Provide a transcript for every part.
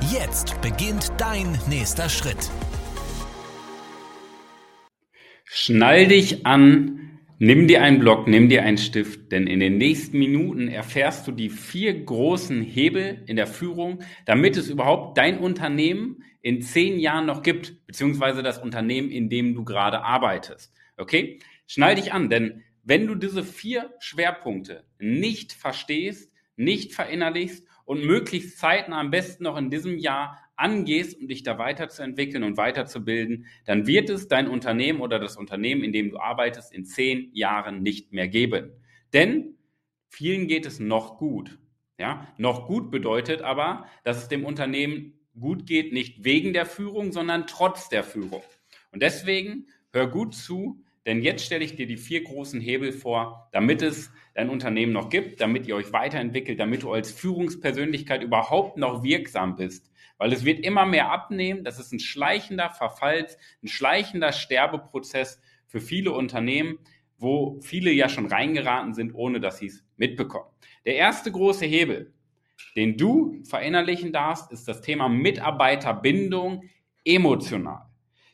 Jetzt beginnt dein nächster Schritt. Schnall dich an Nimm dir einen Block, nimm dir einen Stift, denn in den nächsten Minuten erfährst du die vier großen Hebel in der Führung, damit es überhaupt dein Unternehmen in zehn Jahren noch gibt, beziehungsweise das Unternehmen, in dem du gerade arbeitest. Okay? Schnall dich an, denn wenn du diese vier Schwerpunkte nicht verstehst, nicht verinnerlichst und möglichst zeitnah am besten noch in diesem Jahr angehst, um dich da weiterzuentwickeln und weiterzubilden, dann wird es dein Unternehmen oder das Unternehmen, in dem du arbeitest, in zehn Jahren nicht mehr geben. Denn vielen geht es noch gut. Ja, noch gut bedeutet aber, dass es dem Unternehmen gut geht, nicht wegen der Führung, sondern trotz der Führung. Und deswegen hör gut zu, denn jetzt stelle ich dir die vier großen Hebel vor, damit es dein Unternehmen noch gibt, damit ihr euch weiterentwickelt, damit du als Führungspersönlichkeit überhaupt noch wirksam bist. Weil es wird immer mehr abnehmen. Das ist ein schleichender Verfalls, ein schleichender Sterbeprozess für viele Unternehmen, wo viele ja schon reingeraten sind, ohne dass sie es mitbekommen. Der erste große Hebel, den du verinnerlichen darfst, ist das Thema Mitarbeiterbindung emotional.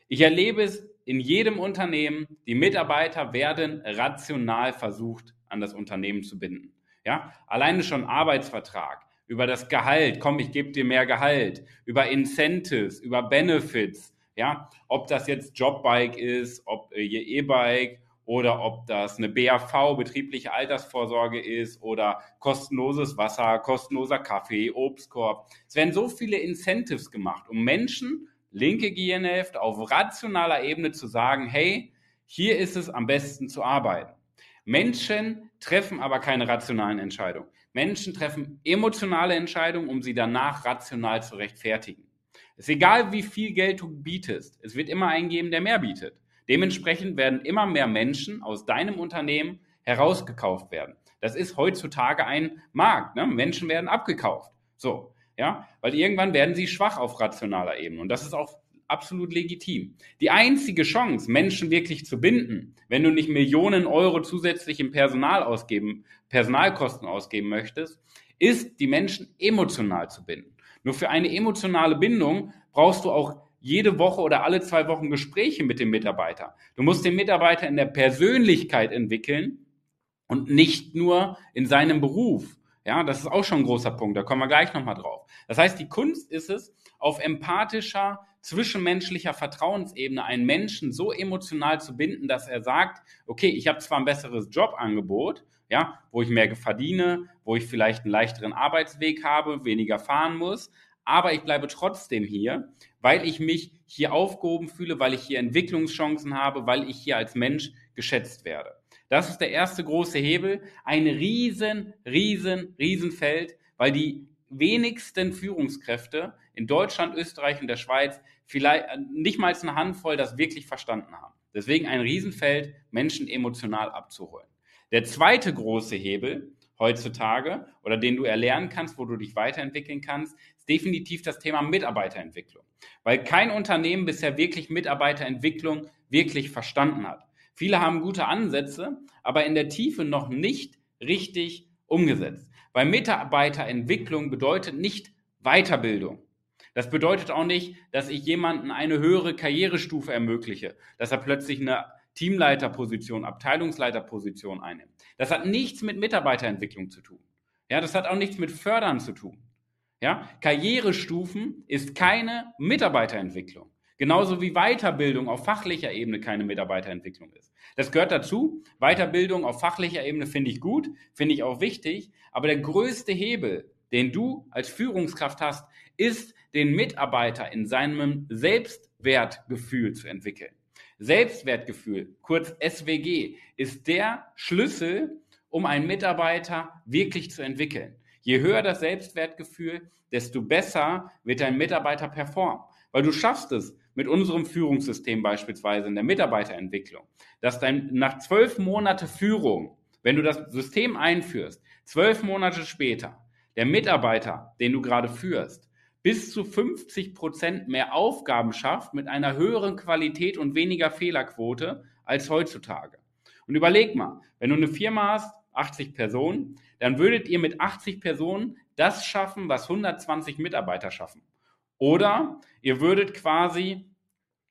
Ich erlebe es in jedem Unternehmen, die Mitarbeiter werden rational versucht, an das Unternehmen zu binden. Ja, alleine schon Arbeitsvertrag, über das Gehalt, komm, ich gebe dir mehr Gehalt, über Incentives, über Benefits, ja, ob das jetzt Jobbike ist, ob äh, ihr E-Bike oder ob das eine BAV, betriebliche Altersvorsorge ist oder kostenloses Wasser, kostenloser Kaffee, Obstkorb. Es werden so viele Incentives gemacht, um Menschen linke Gehirnhälfte auf rationaler Ebene zu sagen, hey, hier ist es am besten zu arbeiten. Menschen treffen aber keine rationalen Entscheidungen. Menschen treffen emotionale Entscheidungen, um sie danach rational zu rechtfertigen. Es ist egal, wie viel Geld du bietest. Es wird immer einen geben, der mehr bietet. Dementsprechend werden immer mehr Menschen aus deinem Unternehmen herausgekauft werden. Das ist heutzutage ein Markt. Ne? Menschen werden abgekauft. So. Ja, weil irgendwann werden sie schwach auf rationaler Ebene. Und das ist auch absolut legitim. Die einzige Chance, Menschen wirklich zu binden, wenn du nicht Millionen Euro zusätzlich im Personal ausgeben, Personalkosten ausgeben möchtest, ist, die Menschen emotional zu binden. Nur für eine emotionale Bindung brauchst du auch jede Woche oder alle zwei Wochen Gespräche mit dem Mitarbeiter. Du musst den Mitarbeiter in der Persönlichkeit entwickeln und nicht nur in seinem Beruf. Ja, das ist auch schon ein großer Punkt, da kommen wir gleich nochmal drauf. Das heißt, die Kunst ist es, auf empathischer, zwischenmenschlicher Vertrauensebene einen Menschen so emotional zu binden, dass er sagt, okay, ich habe zwar ein besseres Jobangebot, ja, wo ich mehr verdiene, wo ich vielleicht einen leichteren Arbeitsweg habe, weniger fahren muss, aber ich bleibe trotzdem hier, weil ich mich hier aufgehoben fühle, weil ich hier Entwicklungschancen habe, weil ich hier als Mensch geschätzt werde. Das ist der erste große Hebel. Ein riesen, riesen, riesen Feld, weil die wenigsten Führungskräfte in Deutschland, Österreich und der Schweiz vielleicht äh, nicht mal eine Handvoll das wirklich verstanden haben. Deswegen ein Riesenfeld, Menschen emotional abzuholen. Der zweite große Hebel heutzutage oder den du erlernen kannst, wo du dich weiterentwickeln kannst, ist definitiv das Thema Mitarbeiterentwicklung. Weil kein Unternehmen bisher wirklich Mitarbeiterentwicklung wirklich verstanden hat. Viele haben gute Ansätze, aber in der Tiefe noch nicht richtig umgesetzt. Weil Mitarbeiterentwicklung bedeutet nicht Weiterbildung. Das bedeutet auch nicht, dass ich jemanden eine höhere Karrierestufe ermögliche, dass er plötzlich eine Teamleiterposition, Abteilungsleiterposition einnimmt. Das hat nichts mit Mitarbeiterentwicklung zu tun. Ja, das hat auch nichts mit Fördern zu tun. Ja, Karrierestufen ist keine Mitarbeiterentwicklung. Genauso wie Weiterbildung auf fachlicher Ebene keine Mitarbeiterentwicklung ist. Das gehört dazu. Weiterbildung auf fachlicher Ebene finde ich gut, finde ich auch wichtig. Aber der größte Hebel, den du als Führungskraft hast, ist, den Mitarbeiter in seinem Selbstwertgefühl zu entwickeln. Selbstwertgefühl, kurz SWG, ist der Schlüssel, um einen Mitarbeiter wirklich zu entwickeln. Je höher das Selbstwertgefühl, desto besser wird dein Mitarbeiter performen. Weil du schaffst es mit unserem Führungssystem beispielsweise in der Mitarbeiterentwicklung, dass dein nach zwölf Monate Führung, wenn du das System einführst, zwölf Monate später, der Mitarbeiter, den du gerade führst, bis zu 50 Prozent mehr Aufgaben schafft mit einer höheren Qualität und weniger Fehlerquote als heutzutage. Und überleg mal, wenn du eine Firma hast, 80 Personen, dann würdet ihr mit 80 Personen das schaffen, was 120 Mitarbeiter schaffen. Oder ihr würdet quasi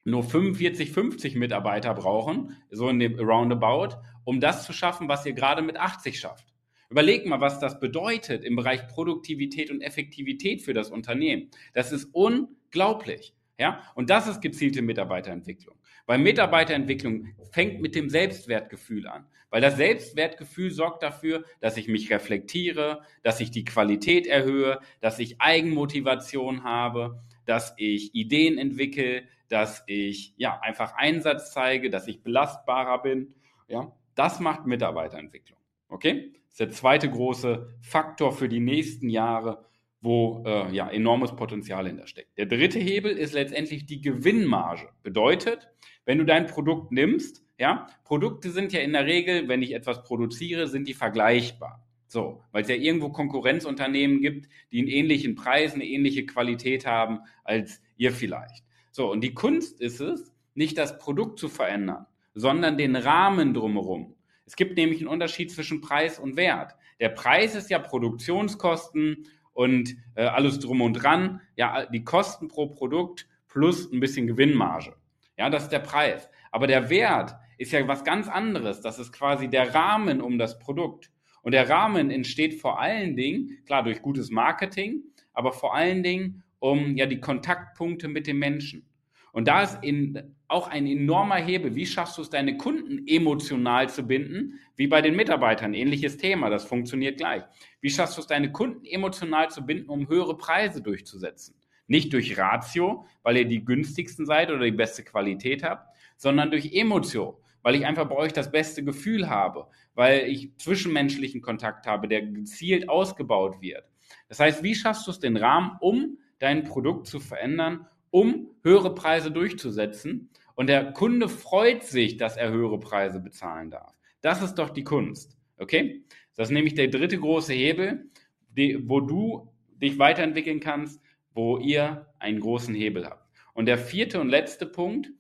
nur 45, 50 Mitarbeiter brauchen, so in dem Roundabout, um das zu schaffen, was ihr gerade mit 80 schafft. Überleg mal, was das bedeutet im Bereich Produktivität und Effektivität für das Unternehmen. Das ist unglaublich. Ja? Und das ist gezielte Mitarbeiterentwicklung. Weil Mitarbeiterentwicklung fängt mit dem Selbstwertgefühl an. Weil das Selbstwertgefühl sorgt dafür, dass ich mich reflektiere, dass ich die Qualität erhöhe, dass ich Eigenmotivation habe, dass ich Ideen entwickle, dass ich ja einfach Einsatz zeige, dass ich belastbarer bin. Ja, das macht Mitarbeiterentwicklung. Okay? Das ist der zweite große Faktor für die nächsten Jahre, wo äh, ja enormes Potenzial hintersteckt. Der dritte Hebel ist letztendlich die Gewinnmarge. Bedeutet, wenn du dein Produkt nimmst, ja, Produkte sind ja in der Regel, wenn ich etwas produziere, sind die vergleichbar. So, weil es ja irgendwo Konkurrenzunternehmen gibt, die einen ähnlichen Preis, eine ähnliche Qualität haben als ihr vielleicht. So, und die Kunst ist es, nicht das Produkt zu verändern, sondern den Rahmen drumherum. Es gibt nämlich einen Unterschied zwischen Preis und Wert. Der Preis ist ja Produktionskosten und äh, alles drum und dran, ja, die Kosten pro Produkt plus ein bisschen Gewinnmarge. Ja, das ist der Preis. Aber der Wert ist ja was ganz anderes. Das ist quasi der Rahmen um das Produkt. Und der Rahmen entsteht vor allen Dingen, klar, durch gutes Marketing, aber vor allen Dingen um ja die Kontaktpunkte mit den Menschen. Und da ist in, auch ein enormer Hebel. Wie schaffst du es, deine Kunden emotional zu binden? Wie bei den Mitarbeitern. Ähnliches Thema. Das funktioniert gleich. Wie schaffst du es, deine Kunden emotional zu binden, um höhere Preise durchzusetzen? Nicht durch Ratio, weil ihr die günstigsten seid oder die beste Qualität habt, sondern durch Emotion, weil ich einfach bei euch das beste Gefühl habe, weil ich zwischenmenschlichen Kontakt habe, der gezielt ausgebaut wird. Das heißt, wie schaffst du es, den Rahmen, um dein Produkt zu verändern um höhere Preise durchzusetzen. Und der Kunde freut sich, dass er höhere Preise bezahlen darf. Das ist doch die Kunst. Okay? Das ist nämlich der dritte große Hebel, die, wo du dich weiterentwickeln kannst, wo ihr einen großen Hebel habt. Und der vierte und letzte Punkt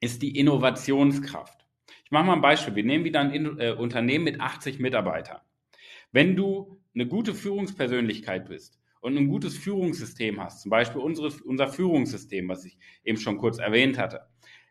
ist die Innovationskraft. Mache mal ein Beispiel. Wir nehmen wieder ein äh, Unternehmen mit 80 Mitarbeitern. Wenn du eine gute Führungspersönlichkeit bist und ein gutes Führungssystem hast, zum Beispiel unsere, unser Führungssystem, was ich eben schon kurz erwähnt hatte,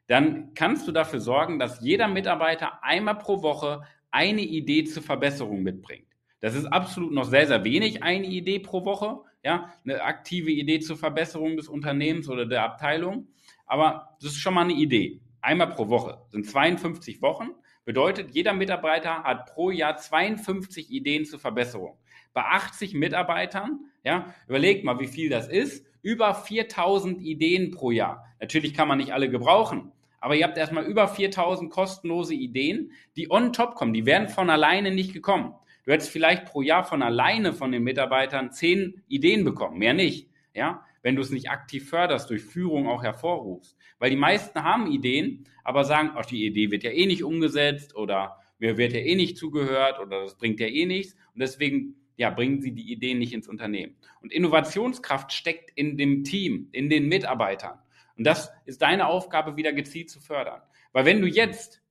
dann kannst du dafür sorgen, dass jeder Mitarbeiter einmal pro Woche eine Idee zur Verbesserung mitbringt. Das ist absolut noch sehr, sehr wenig, eine Idee pro Woche, ja, eine aktive Idee zur Verbesserung des Unternehmens oder der Abteilung. Aber das ist schon mal eine Idee. Einmal pro Woche. Das sind 52 Wochen. Bedeutet, jeder Mitarbeiter hat pro Jahr 52 Ideen zur Verbesserung. Bei 80 Mitarbeitern ja, überlegt mal, wie viel das ist. Über 4000 Ideen pro Jahr. Natürlich kann man nicht alle gebrauchen, aber ihr habt erstmal über 4000 kostenlose Ideen, die on top kommen. Die werden von alleine nicht gekommen. Du hättest vielleicht pro Jahr von alleine von den Mitarbeitern 10 Ideen bekommen, mehr nicht. Ja, wenn du es nicht aktiv förderst, durch Führung auch hervorrufst. Weil die meisten haben Ideen, aber sagen, ach, die Idee wird ja eh nicht umgesetzt oder mir wird ja eh nicht zugehört oder das bringt ja eh nichts. Und deswegen ja, bringen sie die Ideen nicht ins Unternehmen. Und Innovationskraft steckt in dem Team, in den Mitarbeitern. Und das ist deine Aufgabe, wieder gezielt zu fördern. Weil wenn du jetzt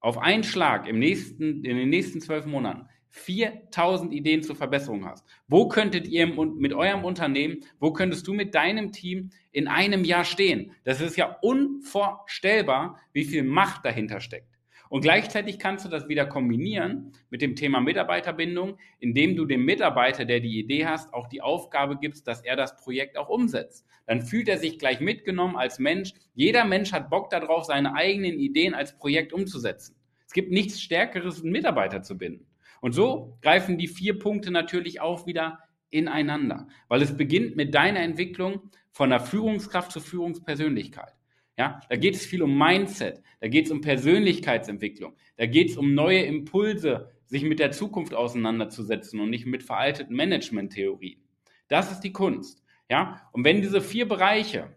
auf einen Schlag im nächsten, in den nächsten zwölf Monaten 4000 Ideen zur Verbesserung hast, wo könntet ihr mit eurem Unternehmen, wo könntest du mit deinem Team in einem Jahr stehen? Das ist ja unvorstellbar, wie viel Macht dahinter steckt. Und gleichzeitig kannst du das wieder kombinieren mit dem Thema Mitarbeiterbindung, indem du dem Mitarbeiter, der die Idee hast, auch die Aufgabe gibst, dass er das Projekt auch umsetzt. Dann fühlt er sich gleich mitgenommen als Mensch. Jeder Mensch hat Bock darauf, seine eigenen Ideen als Projekt umzusetzen. Es gibt nichts Stärkeres, einen Mitarbeiter zu binden. Und so greifen die vier Punkte natürlich auch wieder ineinander, weil es beginnt mit deiner Entwicklung von der Führungskraft zur Führungspersönlichkeit. Ja, da geht es viel um Mindset, da geht es um Persönlichkeitsentwicklung, da geht es um neue Impulse sich mit der Zukunft auseinanderzusetzen und nicht mit veralteten Management-Theorien. Das ist die Kunst. Ja, und wenn diese vier Bereiche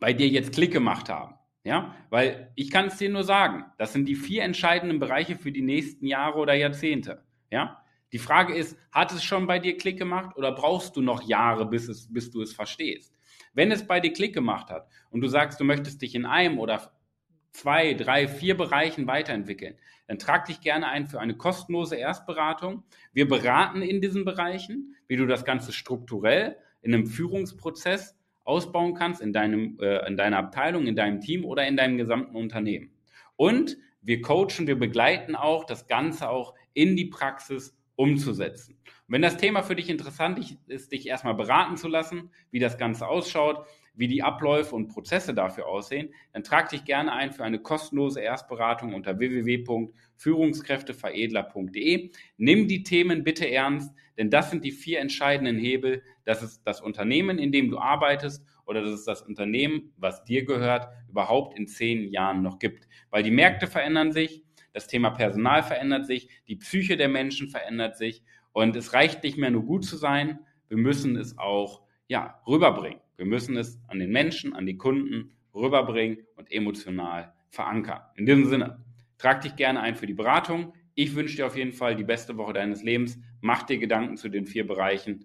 bei dir jetzt Klick gemacht haben, ja, weil ich kann es dir nur sagen, das sind die vier entscheidenden Bereiche für die nächsten Jahre oder Jahrzehnte. Ja, die Frage ist, hat es schon bei dir Klick gemacht oder brauchst du noch Jahre, bis, es, bis du es verstehst? Wenn es bei dir Klick gemacht hat und du sagst, du möchtest dich in einem oder zwei, drei, vier Bereichen weiterentwickeln, dann trag dich gerne ein für eine kostenlose Erstberatung. Wir beraten in diesen Bereichen, wie du das Ganze strukturell in einem Führungsprozess ausbauen kannst, in, deinem, äh, in deiner Abteilung, in deinem Team oder in deinem gesamten Unternehmen. Und wir coachen, wir begleiten auch das Ganze auch in die Praxis umzusetzen. Und wenn das Thema für dich interessant ist, dich erstmal beraten zu lassen, wie das Ganze ausschaut, wie die Abläufe und Prozesse dafür aussehen, dann trag dich gerne ein für eine kostenlose Erstberatung unter www.führungskräfteveredler.de. Nimm die Themen bitte ernst, denn das sind die vier entscheidenden Hebel. Das ist das Unternehmen, in dem du arbeitest oder das ist das Unternehmen, was dir gehört, überhaupt in zehn Jahren noch gibt. Weil die Märkte verändern sich, das Thema Personal verändert sich, die Psyche der Menschen verändert sich und es reicht nicht mehr nur gut zu sein, wir müssen es auch ja, rüberbringen. Wir müssen es an den Menschen, an die Kunden rüberbringen und emotional verankern. In diesem Sinne, trag dich gerne ein für die Beratung. Ich wünsche dir auf jeden Fall die beste Woche deines Lebens. Mach dir Gedanken zu den vier Bereichen.